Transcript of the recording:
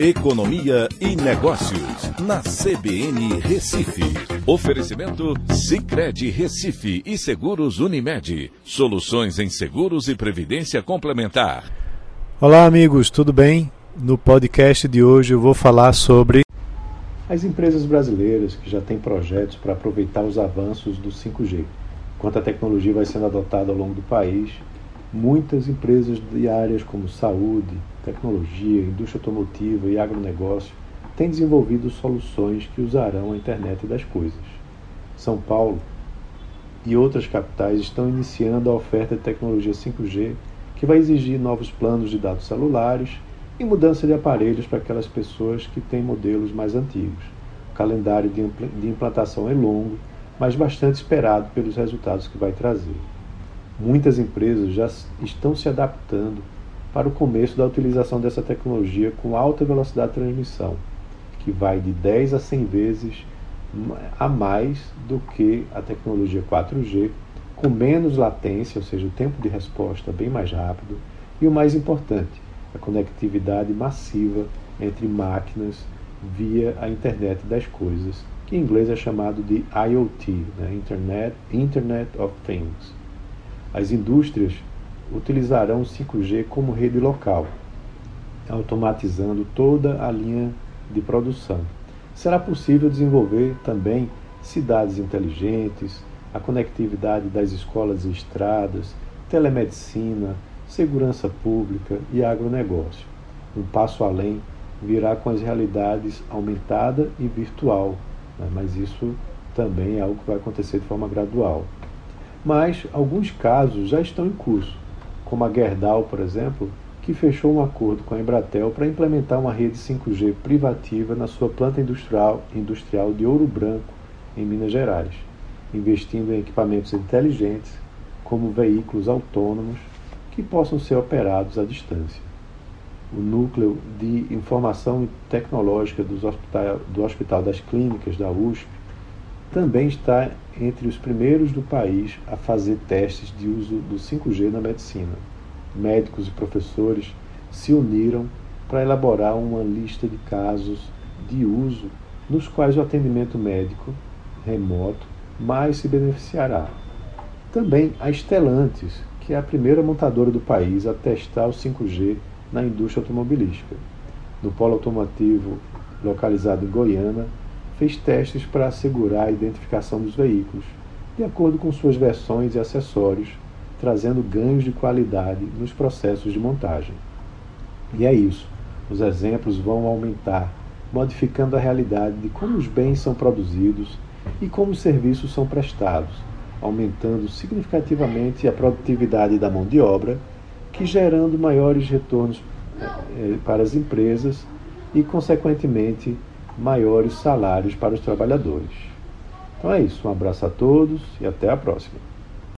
Economia e Negócios, na CBN Recife. Oferecimento Cicred Recife e Seguros Unimed. Soluções em seguros e previdência complementar. Olá, amigos, tudo bem? No podcast de hoje eu vou falar sobre as empresas brasileiras que já têm projetos para aproveitar os avanços do 5G. Enquanto a tecnologia vai sendo adotada ao longo do país, muitas empresas de áreas como saúde, tecnologia, indústria automotiva e agronegócio têm desenvolvido soluções que usarão a internet das coisas. São Paulo e outras capitais estão iniciando a oferta de tecnologia 5G, que vai exigir novos planos de dados celulares e mudança de aparelhos para aquelas pessoas que têm modelos mais antigos. O calendário de implantação é longo, mas bastante esperado pelos resultados que vai trazer. Muitas empresas já estão se adaptando para o começo da utilização dessa tecnologia com alta velocidade de transmissão, que vai de 10 a 100 vezes a mais do que a tecnologia 4G, com menos latência, ou seja, o tempo de resposta bem mais rápido, e o mais importante, a conectividade massiva entre máquinas via a internet das coisas, que em inglês é chamado de IoT, né? Internet, Internet of Things. As indústrias utilizarão o 5G como rede local, automatizando toda a linha de produção. Será possível desenvolver também cidades inteligentes, a conectividade das escolas e estradas, telemedicina, segurança pública e agronegócio. Um passo além virá com as realidades aumentada e virtual, né? mas isso também é algo que vai acontecer de forma gradual. Mas alguns casos já estão em curso, como a Gerdau, por exemplo, que fechou um acordo com a Embratel para implementar uma rede 5G privativa na sua planta industrial, industrial de Ouro Branco, em Minas Gerais, investindo em equipamentos inteligentes, como veículos autônomos que possam ser operados à distância. O núcleo de informação tecnológica hospital, do Hospital das Clínicas da USP também está entre os primeiros do país a fazer testes de uso do 5G na medicina. Médicos e professores se uniram para elaborar uma lista de casos de uso nos quais o atendimento médico remoto mais se beneficiará. Também a Stellantis, que é a primeira montadora do país a testar o 5G na indústria automobilística. No polo automotivo localizado em Goiânia, fez testes para assegurar a identificação dos veículos, de acordo com suas versões e acessórios, trazendo ganhos de qualidade nos processos de montagem. E é isso. Os exemplos vão aumentar, modificando a realidade de como os bens são produzidos e como os serviços são prestados, aumentando significativamente a produtividade da mão de obra, que gerando maiores retornos eh, para as empresas e, consequentemente, maiores salários para os trabalhadores. Então é isso, um abraço a todos e até a próxima.